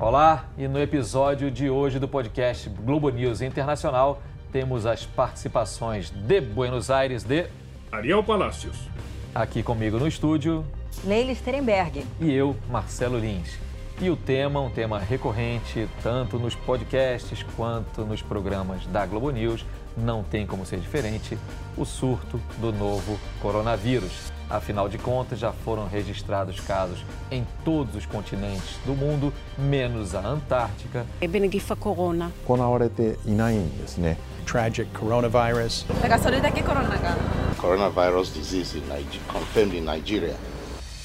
Olá, e no episódio de hoje do podcast Globo News Internacional temos as participações de Buenos Aires de Ariel Palácios. Aqui comigo no estúdio, Leila Sterenberg. E eu, Marcelo Lins. E o tema, um tema recorrente, tanto nos podcasts quanto nos programas da Globo News, não tem como ser diferente, o surto do novo coronavírus. Afinal de contas, já foram registrados casos em todos os continentes do mundo, menos a Antártica. É corona. Tragic coronavirus. Coronavirus disease confirmed in Nigeria.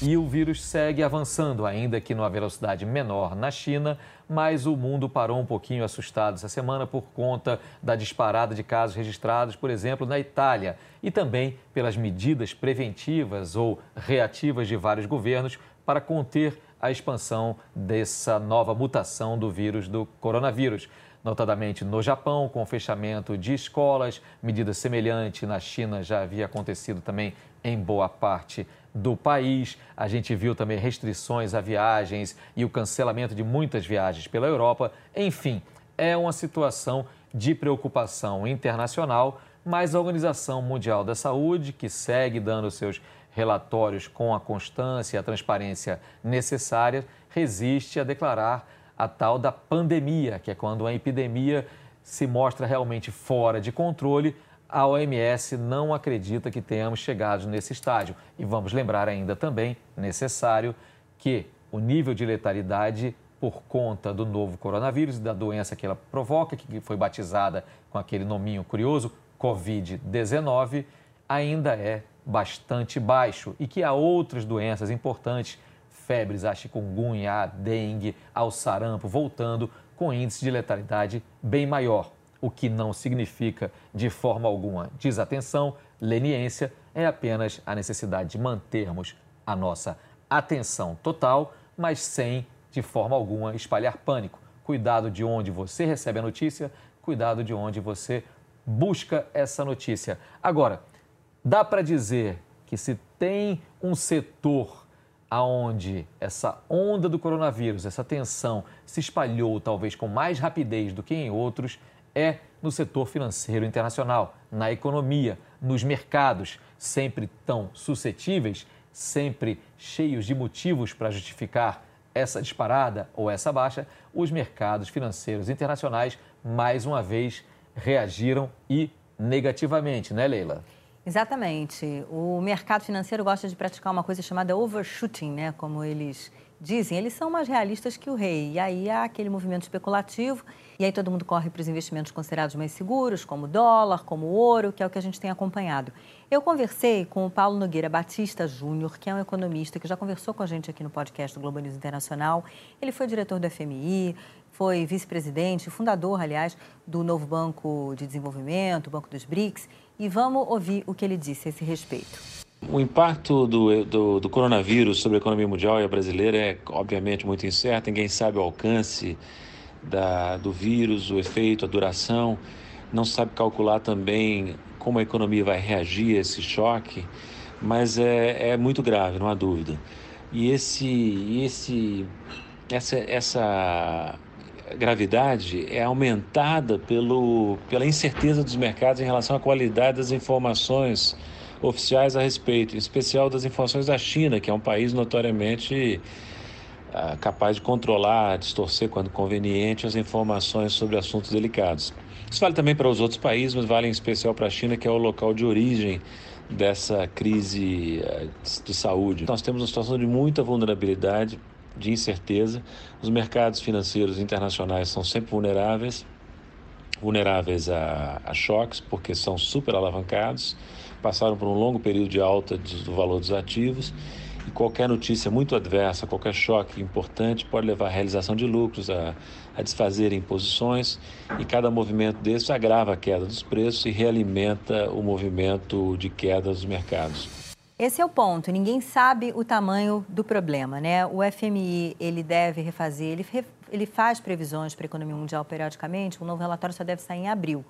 E o vírus segue avançando, ainda que numa velocidade menor na China, mas o mundo parou um pouquinho assustado essa semana por conta da disparada de casos registrados, por exemplo, na Itália, e também pelas medidas preventivas ou reativas de vários governos para conter a expansão dessa nova mutação do vírus do coronavírus notadamente no Japão, com fechamento de escolas. Medida semelhante na China já havia acontecido também em boa parte do país. A gente viu também restrições a viagens e o cancelamento de muitas viagens pela Europa. Enfim, é uma situação de preocupação internacional, mas a Organização Mundial da Saúde, que segue dando seus relatórios com a constância e a transparência necessária, resiste a declarar a tal da pandemia, que é quando a epidemia se mostra realmente fora de controle, a OMS não acredita que tenhamos chegado nesse estágio. E vamos lembrar ainda também, necessário, que o nível de letalidade por conta do novo coronavírus e da doença que ela provoca, que foi batizada com aquele nominho curioso, Covid-19, ainda é bastante baixo e que há outras doenças importantes, febres, a chikungunya, a dengue, ao sarampo, voltando com índice de letalidade bem maior o que não significa de forma alguma desatenção, leniência, é apenas a necessidade de mantermos a nossa atenção total, mas sem, de forma alguma, espalhar pânico. Cuidado de onde você recebe a notícia, cuidado de onde você busca essa notícia. Agora, dá para dizer que se tem um setor aonde essa onda do coronavírus, essa tensão se espalhou talvez com mais rapidez do que em outros, é no setor financeiro internacional, na economia, nos mercados, sempre tão suscetíveis, sempre cheios de motivos para justificar essa disparada ou essa baixa, os mercados financeiros internacionais, mais uma vez, reagiram e negativamente, né, Leila? Exatamente. O mercado financeiro gosta de praticar uma coisa chamada overshooting, né? Como eles dizem, eles são mais realistas que o rei. E aí há aquele movimento especulativo, e aí todo mundo corre para os investimentos considerados mais seguros, como dólar, como ouro, que é o que a gente tem acompanhado. Eu conversei com o Paulo Nogueira Batista Júnior, que é um economista que já conversou com a gente aqui no podcast do Globo News Internacional. Ele foi diretor do FMI, foi vice-presidente, fundador, aliás, do novo Banco de Desenvolvimento, o Banco dos BRICS, e vamos ouvir o que ele disse a esse respeito. O impacto do, do, do, coronavírus sobre a economia mundial e a brasileira é, obviamente, muito incerto. Ninguém sabe o alcance da, do vírus, o efeito, a duração. Não sabe calcular também como a economia vai reagir a esse choque, mas é, é muito grave, não há dúvida. E esse, esse, essa, essa gravidade é aumentada pelo, pela incerteza dos mercados em relação à qualidade das informações oficiais a respeito, em especial das informações da China, que é um país notoriamente ah, capaz de controlar, distorcer quando conveniente as informações sobre assuntos delicados. Isso vale também para os outros países, mas vale em especial para a China, que é o local de origem dessa crise ah, de saúde. Nós temos uma situação de muita vulnerabilidade, de incerteza. Os mercados financeiros internacionais são sempre vulneráveis vulneráveis a, a choques, porque são super alavancados passaram por um longo período de alta do valor dos ativos e qualquer notícia muito adversa, qualquer choque importante pode levar à realização de lucros, a, a desfazer posições e cada movimento desse agrava a queda dos preços e realimenta o movimento de queda dos mercados. Esse é o ponto. Ninguém sabe o tamanho do problema, né? O FMI ele deve refazer, ele, ele faz previsões para a economia mundial periodicamente. O novo relatório só deve sair em abril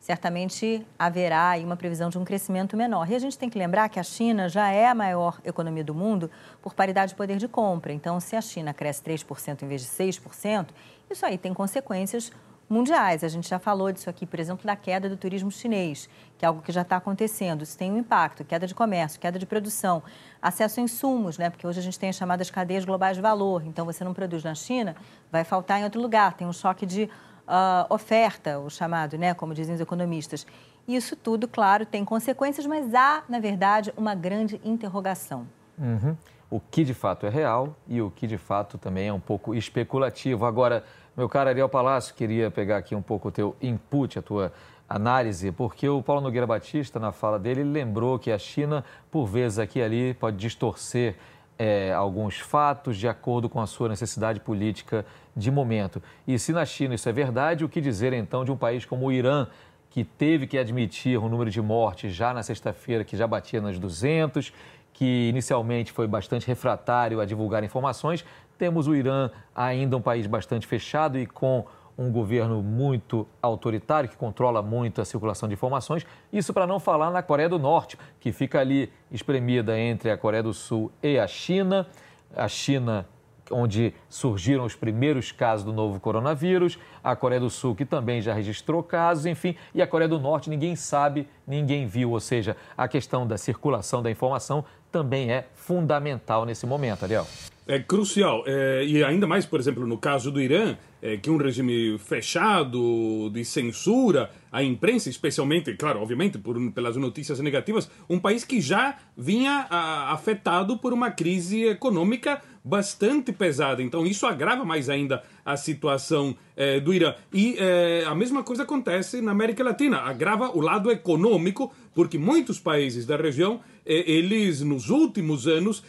certamente haverá uma previsão de um crescimento menor. E a gente tem que lembrar que a China já é a maior economia do mundo por paridade de poder de compra. Então, se a China cresce 3% em vez de 6%, isso aí tem consequências mundiais. A gente já falou disso aqui, por exemplo, da queda do turismo chinês, que é algo que já está acontecendo. Isso tem um impacto, queda de comércio, queda de produção, acesso a insumos, né? Porque hoje a gente tem as chamadas cadeias globais de valor. Então, você não produz na China, vai faltar em outro lugar. Tem um choque de uh, oferta, o chamado, né, como dizem os economistas. Isso tudo, claro, tem consequências, mas há, na verdade, uma grande interrogação. Uhum. O que de fato é real e o que de fato também é um pouco especulativo. Agora, meu caro Ariel Palácio, queria pegar aqui um pouco o teu input, a tua análise, porque o Paulo Nogueira Batista, na fala dele, lembrou que a China, por vezes aqui e ali, pode distorcer é, alguns fatos de acordo com a sua necessidade política de momento. E se na China isso é verdade, o que dizer então de um país como o Irã, que teve que admitir um número de mortes já na sexta-feira que já batia nas 200, que inicialmente foi bastante refratário a divulgar informações. Temos o Irã ainda um país bastante fechado e com um governo muito autoritário, que controla muito a circulação de informações. Isso para não falar na Coreia do Norte, que fica ali espremida entre a Coreia do Sul e a China. A China onde surgiram os primeiros casos do novo coronavírus, a Coreia do Sul, que também já registrou casos, enfim, e a Coreia do Norte, ninguém sabe, ninguém viu. Ou seja, a questão da circulação da informação também é fundamental nesse momento, Ariel. É crucial. É, e ainda mais, por exemplo, no caso do Irã, é, que um regime fechado, de censura, a imprensa, especialmente, claro, obviamente, por, pelas notícias negativas, um país que já vinha a, afetado por uma crise econômica bastante pesada. Então, isso agrava mais ainda a situação é, do Irã. E é, a mesma coisa acontece na América Latina. Agrava o lado econômico, porque muitos países da região é, eles, nos últimos anos,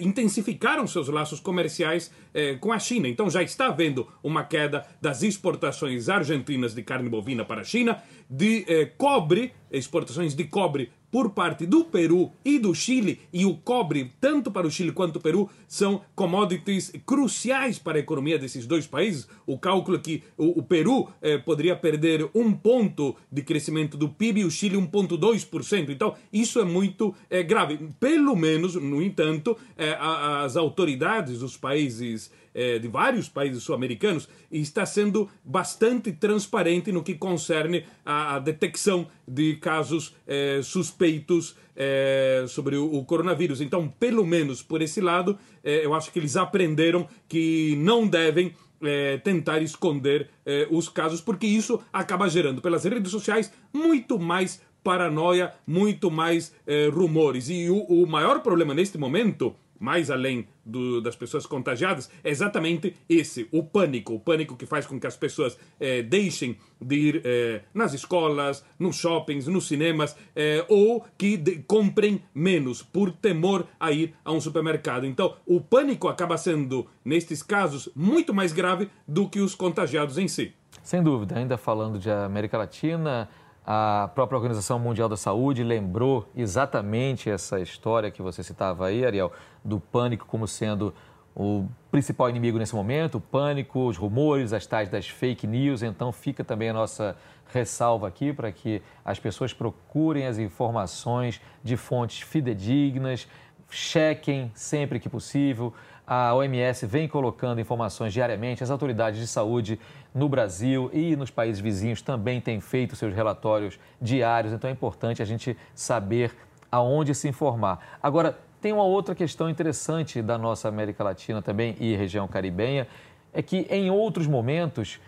intensificaram seus laços comerciais com a China. Então já está havendo uma queda das exportações argentinas de carne bovina para a China, de cobre, exportações de cobre por parte do Peru e do Chile, e o cobre, tanto para o Chile quanto o Peru, são commodities cruciais para a economia desses dois países. O cálculo é que o, o Peru eh, poderia perder um ponto de crescimento do PIB e o Chile 1,2%. Então, isso é muito eh, grave. Pelo menos, no entanto, eh, as autoridades dos países é, de vários países sul-americanos e está sendo bastante transparente no que concerne a, detecção de casos é, suspeitos é, sobre o, o, coronavírus. Então, pelo menos por esse lado, é, eu acho que eles aprenderam que não devem é, tentar esconder é, os casos, porque isso acaba gerando pelas redes sociais muito mais paranoia, muito mais rumores. E o, o maior problema neste momento mais além do, das pessoas contagiadas, é exatamente esse, o pânico. O pânico que faz com que as pessoas eh, deixem de ir eh, nas escolas, nos shoppings, nos cinemas, eh, ou que de, comprem menos por temor a ir a um supermercado. Então, o pânico acaba sendo, nestes casos, muito mais grave do que os contagiados em si. Sem dúvida, ainda falando de América Latina, a própria Organização Mundial da Saúde lembrou exatamente essa história que você citava aí, Ariel, do pânico como sendo o principal inimigo nesse momento, o pânico, os rumores, as tais das fake news. Então fica também a nossa ressalva aqui para que as pessoas procurem as informações de fontes fidedignas, chequem sempre que possível. A OMS vem colocando informações diariamente, as autoridades de saúde no Brasil e nos países vizinhos também têm feito seus relatórios diários, então é importante a gente saber aonde se informar. Agora, tem uma outra questão interessante da nossa América Latina também e região caribenha, é que em outros momentos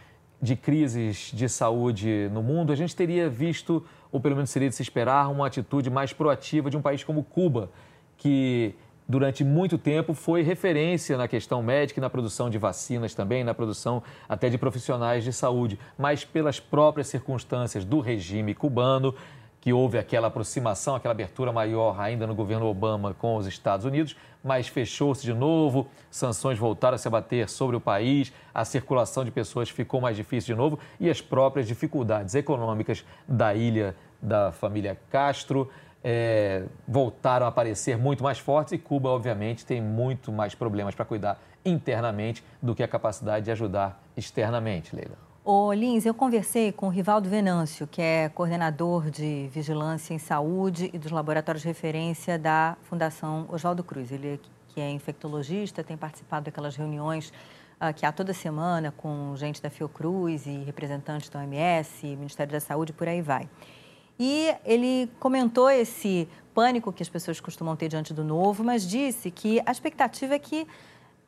de crises de saúde no mundo, a gente teria visto, ou pelo menos seria de se esperar, uma atitude mais proativa de um país como Cuba, que durante muito tempo foi referência na questão médica e na produção de vacinas também, na produção até de profissionais de saúde, mas pelas próprias circunstâncias do regime cubano, que houve aquela aproximação, aquela abertura maior ainda no governo Obama com os Estados Unidos, mas fechou-se de novo, sanções voltaram a se abater sobre o país, a circulação de pessoas ficou mais difícil de novo e as próprias dificuldades econômicas da ilha da família Castro é, voltaram a aparecer muito mais fortes e Cuba, obviamente, tem muito mais problemas para cuidar internamente do que a capacidade de ajudar externamente, Leila. Ô, Lins, eu conversei com o Rivaldo Venâncio, que é coordenador de Vigilância em Saúde e dos laboratórios de referência da Fundação Oswaldo Cruz. Ele que é infectologista, tem participado daquelas reuniões uh, que há toda semana com gente da Fiocruz e representantes da OMS, Ministério da Saúde, por aí vai. E ele comentou esse pânico que as pessoas costumam ter diante do novo, mas disse que a expectativa é que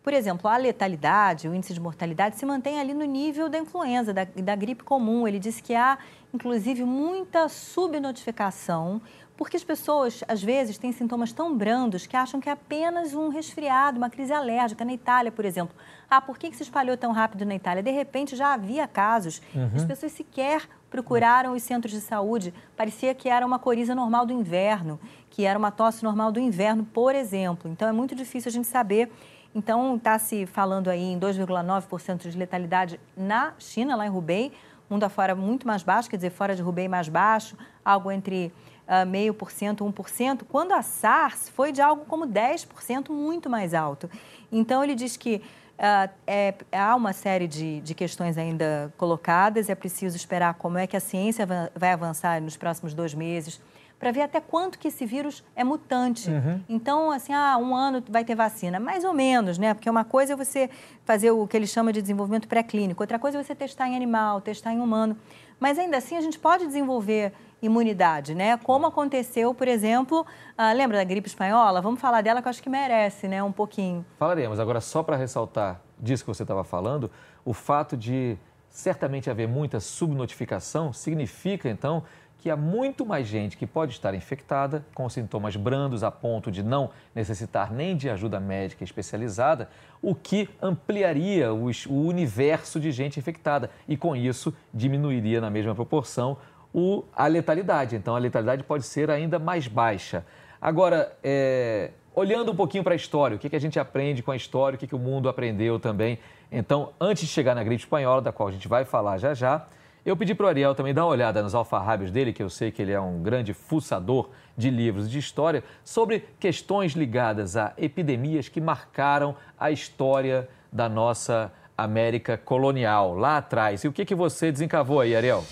por exemplo, a letalidade, o índice de mortalidade se mantém ali no nível da influenza, da, da gripe comum. Ele disse que há, inclusive, muita subnotificação, porque as pessoas, às vezes, têm sintomas tão brandos que acham que é apenas um resfriado, uma crise alérgica. Na Itália, por exemplo. Ah, por que, que se espalhou tão rápido na Itália? De repente, já havia casos. Uhum. As pessoas sequer procuraram os centros de saúde. Parecia que era uma coriza normal do inverno, que era uma tosse normal do inverno, por exemplo. Então, é muito difícil a gente saber então, está se falando aí em 2,9% de letalidade na China, lá em Hubei, mundo afora muito mais baixo, quer dizer, fora de Hubei mais baixo, algo entre uh, meio por cento, 1%, quando a SARS foi de algo como 10%, muito mais alto. Então, ele diz que uh, é, há uma série de, de questões ainda colocadas, é preciso esperar como é que a ciência vai avançar nos próximos dois meses, para ver até quanto que esse vírus é mutante. Uhum. Então, assim, ah, um ano vai ter vacina. Mais ou menos, né? Porque uma coisa é você fazer o que ele chama de desenvolvimento pré-clínico, outra coisa é você testar em animal, testar em humano. Mas ainda assim, a gente pode desenvolver imunidade, né? Como aconteceu, por exemplo, ah, lembra da gripe espanhola? Vamos falar dela que eu acho que merece, né? Um pouquinho. Falaremos. Agora, só para ressaltar disso que você estava falando, o fato de certamente haver muita subnotificação significa, então, que há muito mais gente que pode estar infectada, com sintomas brandos a ponto de não necessitar nem de ajuda médica especializada, o que ampliaria o universo de gente infectada e, com isso, diminuiria na mesma proporção o, a letalidade. Então, a letalidade pode ser ainda mais baixa. Agora, é, olhando um pouquinho para a história, o que, que a gente aprende com a história, o que, que o mundo aprendeu também. Então, antes de chegar na gripe espanhola, da qual a gente vai falar já já, eu pedi para o Ariel também dar uma olhada nos alfarrábios dele, que eu sei que ele é um grande fuçador de livros de história, sobre questões ligadas a epidemias que marcaram a história da nossa América colonial, lá atrás. E o que, que você desencavou aí, Ariel?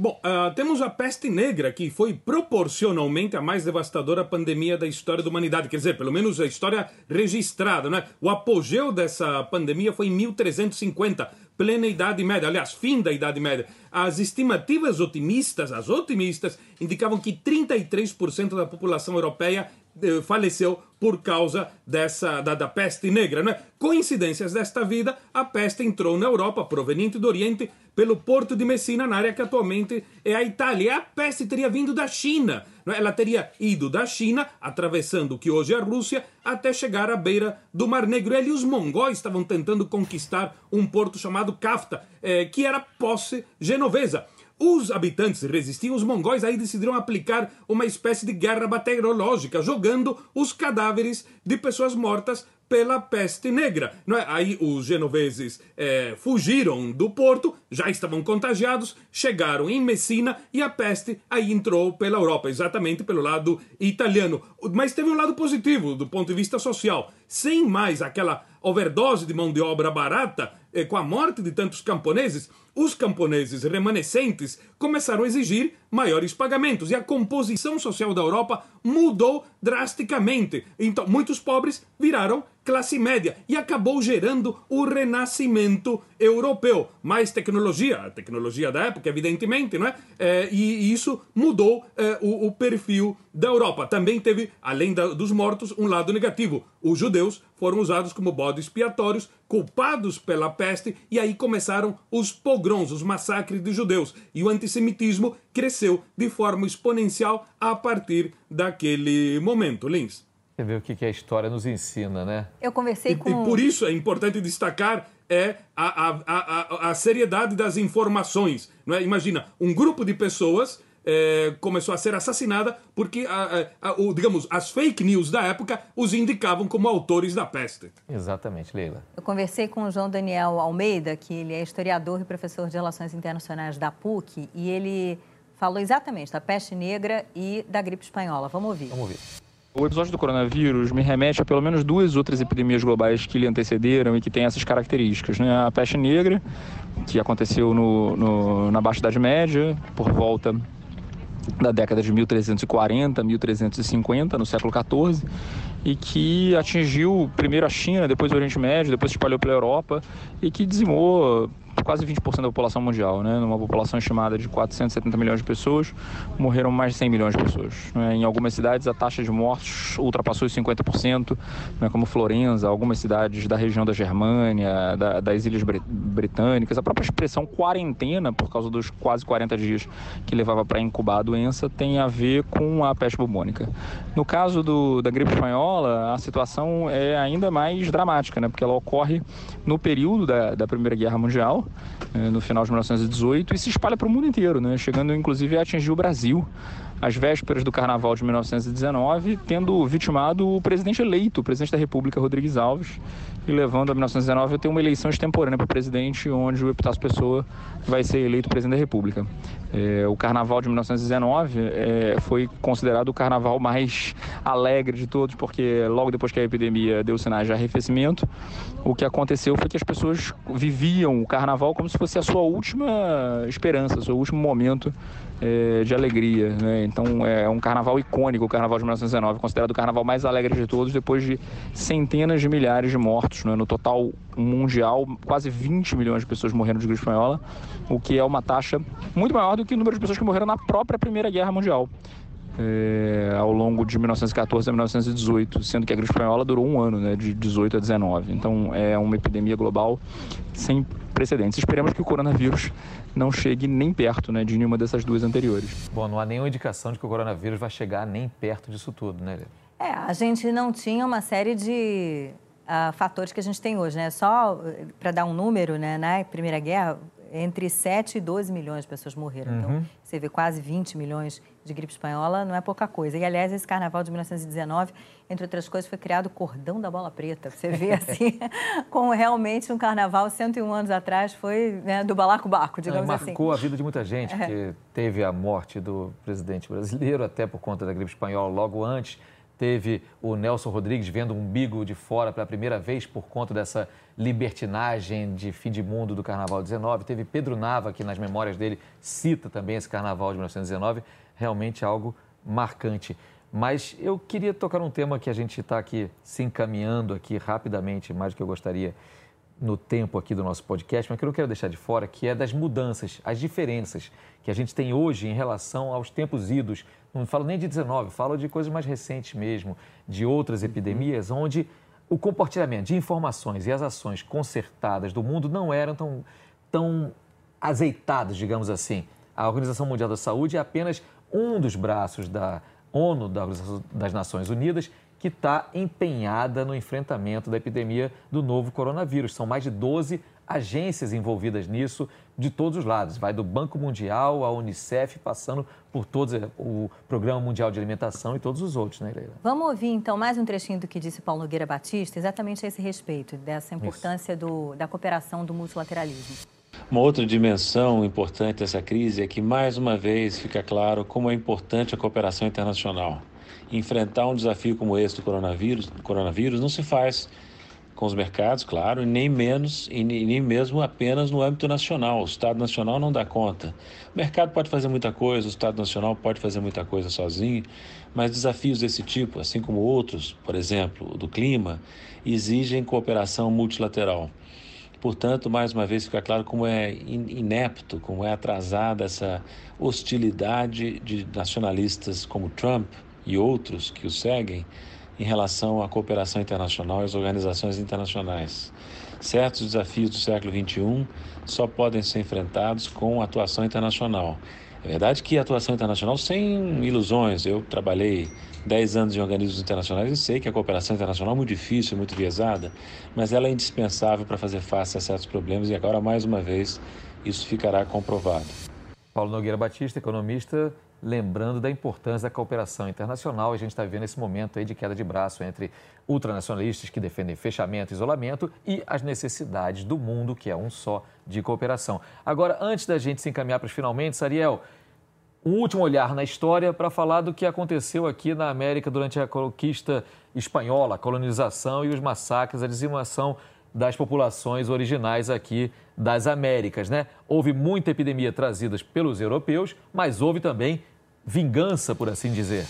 Bom, uh, temos a peste negra, que foi proporcionalmente a mais devastadora pandemia da história da humanidade. Quer dizer, pelo menos a história registrada, né? O apogeu dessa pandemia foi em 1350, plena Idade Média, aliás, fim da Idade Média. As estimativas otimistas, as otimistas, indicavam que 33% da população europeia faleceu por causa dessa da, da, peste negra. Não é? Coincidências desta vida, a peste entrou na Europa, proveniente do Oriente, pelo porto de Messina, na área que atualmente é a Itália. E a peste teria vindo da China. Não é? Ela teria ido da China, atravessando o que hoje é a Rússia, até chegar à beira do Mar Negro. E os mongóis estavam tentando conquistar um porto chamado Kafta, eh, que era posse genovesa. Os habitantes resistiam, os mongóis aí decidiram aplicar uma espécie de guerra bacteriológica, jogando os cadáveres de pessoas mortas pela peste negra. É? Aí os genoveses é, fugiram do porto, já estavam contagiados, chegaram em Messina e a peste aí entrou pela Europa, exatamente pelo lado italiano. Mas teve um lado positivo do ponto de vista social. Sem mais aquela overdose de mão de obra barata, é, com a morte de tantos camponeses, os camponeses remanescentes começaram a exigir maiores pagamentos e a composição social da Europa mudou drasticamente. Então, muitos pobres viraram classe média e acabou gerando o renascimento europeu. Mais tecnologia, a tecnologia da época, evidentemente, não é? é e, isso mudou é, o, o, perfil da Europa. Também teve, além da, dos mortos, um lado negativo. Os judeus foram usados como bodes expiatórios, culpados pela peste, e aí começaram os pogroms, os massacres de judeus. E o antissemitismo cresceu de forma exponencial a partir daquele momento. Lins. Você vê o que a história nos ensina, né? Eu conversei com. E, e por isso é importante destacar é a, a, a, a, seriedade das informações. Não é? Imagina, um grupo de pessoas é, começou a ser assassinada porque, a, a, o, digamos, as fake news da época os indicavam como autores da peste. Exatamente, Leila. Eu conversei com o João Daniel Almeida, que ele é historiador e professor de Relações Internacionais da PUC, e ele falou exatamente da peste negra e da gripe espanhola. Vamos ouvir. Vamos ouvir. O episódio do coronavírus me remete a pelo menos duas outras epidemias globais que lhe antecederam e que têm essas características. Né? A peste negra, que aconteceu no, no, na Baixa Idade Média, por volta da década de 1340, 1350, no século XIV, e que atingiu primeiro a China, depois o Oriente Médio, depois se espalhou pela Europa e que dizimou quase 20% da população mundial, né? Numa população estimada de 470 milhões de pessoas, morreram mais de 100 milhões de pessoas. Né? Em algumas cidades, a taxa de mortes ultrapassou os 50%, né? como Florença, algumas cidades da região da Germânia, da, das Ilhas Britânicas. A própria expressão quarentena, por causa dos quase 40 dias que levava para incubar a doença, tem a ver com a peste bubônica. No caso do, da gripe espanhola, a situação é ainda mais dramática, né? porque ela ocorre no período da, da Primeira Guerra Mundial, no final de 1918 e se espalha para o mundo inteiro, né? chegando inclusive a atingir o Brasil às vésperas do Carnaval de 1919, tendo vitimado o presidente eleito, o presidente da República, Rodrigues Alves, e levando a 1919 a ter uma eleição extemporânea para presidente, onde o Epitácio Pessoa vai ser eleito presidente da República. É, o Carnaval de 1919 é, foi considerado o carnaval mais alegre de todos, porque logo depois que a epidemia deu sinais de arrefecimento, o que aconteceu foi que as pessoas viviam o Carnaval como se fosse a sua última esperança, o seu último momento é, de alegria. Né? Então é um carnaval icônico, o Carnaval de 1919, considerado o carnaval mais alegre de todos, depois de centenas de milhares de mortos. Né? No total mundial, quase 20 milhões de pessoas morreram de gripe espanhola, o que é uma taxa muito maior do que o número de pessoas que morreram na própria Primeira Guerra Mundial. É, ao longo de 1914 a 1918, sendo que a gripe espanhola durou um ano, né, de 18 a 19. Então é uma epidemia global sem precedentes. Esperamos que o coronavírus não chegue nem perto né, de nenhuma dessas duas anteriores. Bom, não há nenhuma indicação de que o coronavírus vai chegar nem perto disso tudo, né, Helena? É, a gente não tinha uma série de uh, fatores que a gente tem hoje, né? Só eh, para dar um número, né, na Primeira Guerra, entre 7 e 12 milhões de pessoas morreram. Então, uhum. Então, você vê quase 20 milhões de gripe espanhola, não é pouca coisa. E, aliás, esse carnaval de 1919, entre outras coisas, foi criado o cordão da bola preta. Você vê, assim, como realmente um carnaval, 101 anos atrás, foi né, do balacobaco, digamos marcou assim. Marcou a vida de muita gente, é. porque teve a morte do presidente brasileiro, até por conta da gripe espanhola, logo antes Teve o Nelson Rodrigues vendo um umbigo de fora pela primeira vez por conta dessa libertinagem de fim de mundo do Carnaval 19. Teve Pedro Nava, que nas memórias dele cita também esse Carnaval de 1919. Realmente algo marcante. Mas eu queria tocar um tema que a gente está aqui se encaminhando aqui rapidamente, mais do que eu gostaria no tempo aqui do nosso podcast, mas que eu não quero deixar de fora, que é das mudanças, as diferenças que a gente tem hoje em relação aos tempos idos não falo nem de 19, falo de coisas mais recentes mesmo, de outras epidemias, onde o compartilhamento de informações e as ações concertadas do mundo não eram tão, tão azeitadas, digamos assim. A Organização Mundial da Saúde é apenas um dos braços da ONU, da Organização das Nações Unidas, que está empenhada no enfrentamento da epidemia do novo coronavírus. São mais de 12 agências envolvidas nisso de todos os lados. Vai do Banco Mundial, a Unicef, passando por todos, eh, o Programa Mundial de Alimentação e todos os outros, né, Leila? Vamos ouvir então mais um trechinho do que disse Paulo Nogueira Batista, exatamente a esse respeito, dessa importância do, da cooperação do multilateralismo. Uma outra dimensão importante dessa crise é que, mais uma vez, fica claro como é importante a cooperação internacional. Enfrentar um desafio como esse do coronavírus, coronavírus não se faz com os mercados, claro, e nem menos, e nem mesmo apenas no âmbito nacional. O Estado Nacional não dá conta. O mercado pode fazer muita coisa, o Estado Nacional pode fazer muita coisa sozinho, mas desafios desse tipo, assim como outros, por exemplo, do clima, exigem cooperação multilateral. Portanto, mais uma vez fica claro como é inepto, como é atrasada essa hostilidade de nacionalistas como Trump e outros que o seguem em relação à cooperação internacional e às organizações internacionais. Certos desafios do século XXI só podem ser enfrentados com atuação internacional. É verdade que atuação internacional sem ilusões. Eu trabalhei 10 anos em organismos internacionais e sei que a cooperação internacional é muito difícil, muito viesada, mas ela é indispensável para fazer face a certos problemas e agora, mais uma vez, isso ficará comprovado. Paulo Nogueira Batista, economista, lembrando da importância da cooperação internacional. A gente está vivendo esse momento aí de queda de braço entre ultranacionalistas que defendem fechamento, isolamento e as necessidades do mundo, que é um só de cooperação. Agora, antes da gente se encaminhar para os finalmente, Sariel, um último olhar na história para falar do que aconteceu aqui na América durante a conquista espanhola, a colonização e os massacres, a dizimação das populações originais aqui das Américas, né? Houve muita epidemia trazida pelos europeus, mas houve também vingança, por assim dizer.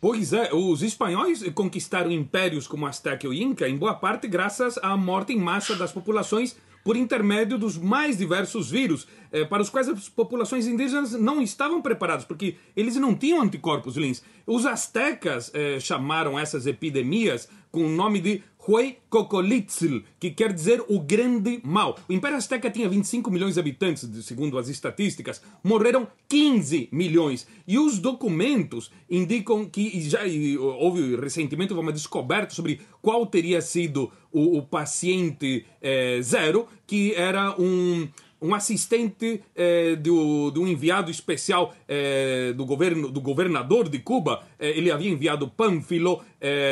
Pois é, os espanhóis conquistaram impérios como Azteca e Inca, em boa parte graças à morte em massa das populações por intermédio dos mais diversos vírus, eh, para os quais as populações indígenas não estavam preparadas, porque eles não tinham anticorpos, Lins. Os astecas eh, chamaram essas epidemias com o nome de Huaycocolitzl, que quer dizer o grande mal. O Império Azteca tinha 25 milhões de habitantes, segundo as estatísticas. Morreram 15 milhões. E os documentos indicam que já houve recentemente uma descoberta sobre qual teria sido o, o paciente é, zero, que era um um assistente eh, do, do enviado especial eh, do governo do governador de Cuba. Eh, ele havia enviado Pânfilo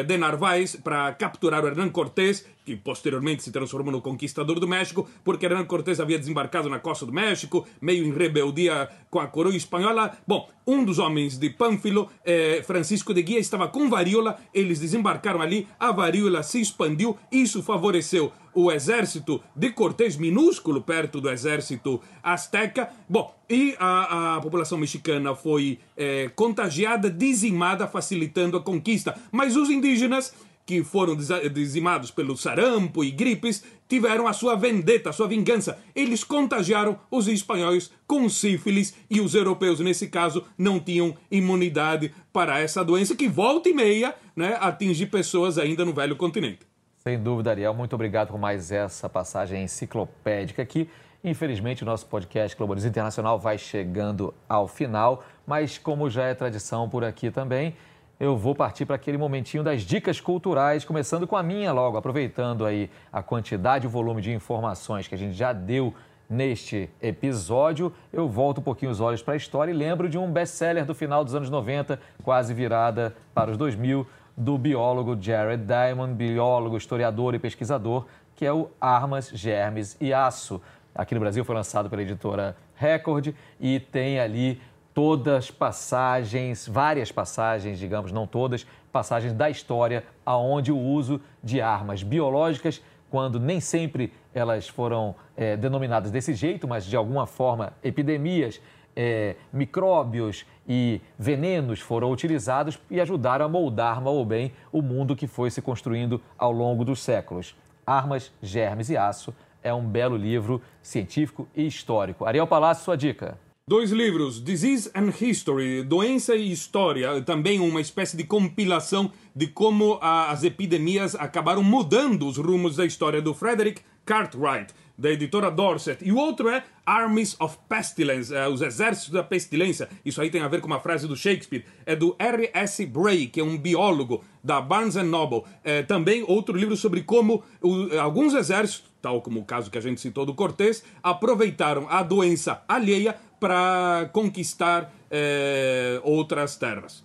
de Narváez para capturar o Hernán Cortés que posteriormente se transformou no conquistador do México, porque Hernán Cortés havia desembarcado na costa do México, meio em rebeldia com a coroa espanhola. Bom, um dos homens de Pânfilo, eh, Francisco de Guia, estava com varíola, eles desembarcaram ali, a varíola se expandiu, isso favoreceu o exército de Cortés, minúsculo perto do exército azteca. Bom, e a, a população mexicana foi eh, contagiada, dizimada, facilitando a conquista. Mas os indígenas que foram dizimados pelo sarampo e gripes, tiveram a sua vendetta, a sua vingança. Eles contagiaram os espanhóis com sífilis e os europeus, nesse caso, não tinham imunidade para essa doença que volta e meia né, atinge pessoas ainda no velho continente. Sem dúvida, Ariel. Muito obrigado por mais essa passagem enciclopédica aqui. Infelizmente, o nosso podcast Globaliza Internacional vai chegando ao final, mas como já é tradição por aqui também, eu vou partir para aquele momentinho das dicas culturais, começando com a minha logo, aproveitando aí a quantidade e o volume de informações que a gente já deu neste episódio. Eu volto um pouquinho os olhos para a história e lembro de um best-seller do final dos anos 90, quase virada para os 2000, do biólogo Jared Diamond, biólogo, historiador e pesquisador, que é o Armas, Germes e Aço. Aqui no Brasil foi lançado pela editora Record e tem ali todas passagens, várias passagens, digamos, não todas, passagens da história aonde o uso de armas biológicas, quando nem sempre elas foram é, denominadas desse jeito, mas de alguma forma epidemias, é, micróbios e venenos foram utilizados e ajudaram a moldar mal ou bem o mundo que foi se construindo ao longo dos séculos. Armas, Germes e Aço é um belo livro científico e histórico. Ariel Palácio, sua dica. Dois livros, Disease and History, Doença e História, também uma espécie de compilação de como as epidemias acabaram mudando os rumos da história do Frederick Cartwright, da editora Dorset. E o outro é Armies of Pestilence, é, os Exércitos da Pestilência. Isso aí tem a ver com uma frase do Shakespeare. É do R.S. Bray, que é um biólogo da Barnes Noble. É, também outro livro sobre como o, alguns exércitos, tal como o caso que a gente citou do Cortés, aproveitaram a doença alheia para conquistar é, outras terras.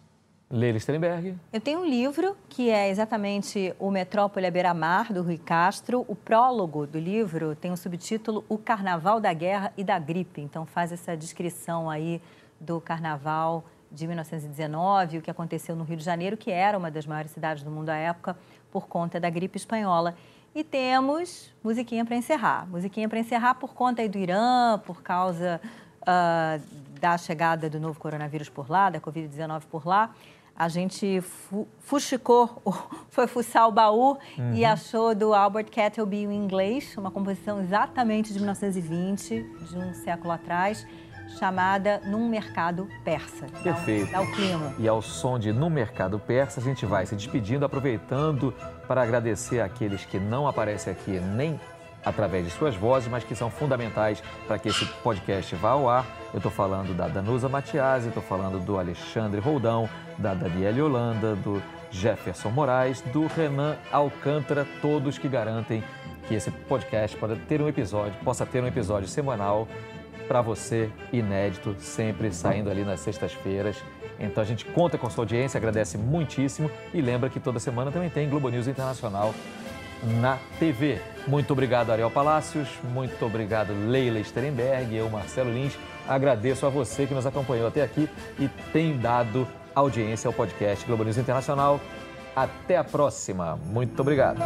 Leila Sternberg. Eu tenho um livro que é exatamente O Metrópole à Beira-Mar, do Rui Castro. O prólogo do livro tem o subtítulo O Carnaval da Guerra e da Gripe. Então faz essa descrição aí do carnaval de 1919, o que aconteceu no Rio de Janeiro, que era uma das maiores cidades do mundo à época, por conta da gripe espanhola. E temos musiquinha para encerrar. Musiquinha para encerrar por conta aí do Irã, por causa uh, da chegada do novo coronavírus por lá, da Covid-19 por lá, a gente fu fuxicou, foi fuçar o baú uhum. e achou do Albert Kettleby em inglês, uma composição exatamente de 1920, de um século atrás, chamada Num Mercado Persa. Perfeito. Dá, dá o clima. E ao som de Num Mercado Persa, a gente vai se despedindo, aproveitando para agradecer àqueles que não aparecem aqui nem através de suas vozes, mas que são fundamentais para que esse podcast vá ao ar. Eu estou falando da Danusa Matiasi, estou falando do Alexandre Roldão, da Daniele Holanda, do Jefferson Moraes, do Renan Alcântara, todos que garantem que esse podcast possa ter um episódio, possa ter um episódio semanal para você, inédito, sempre saindo ali nas sextas-feiras. Então a gente conta com sua audiência, agradece muitíssimo e lembra que toda semana também tem Globo News Internacional na TV. Muito obrigado, Ariel Palácios. Muito obrigado, Leila Sterenberg. Eu, Marcelo Lins, agradeço a você que nos acompanhou até aqui e tem dado audiência ao podcast Globo News Internacional. Até a próxima. Muito obrigado.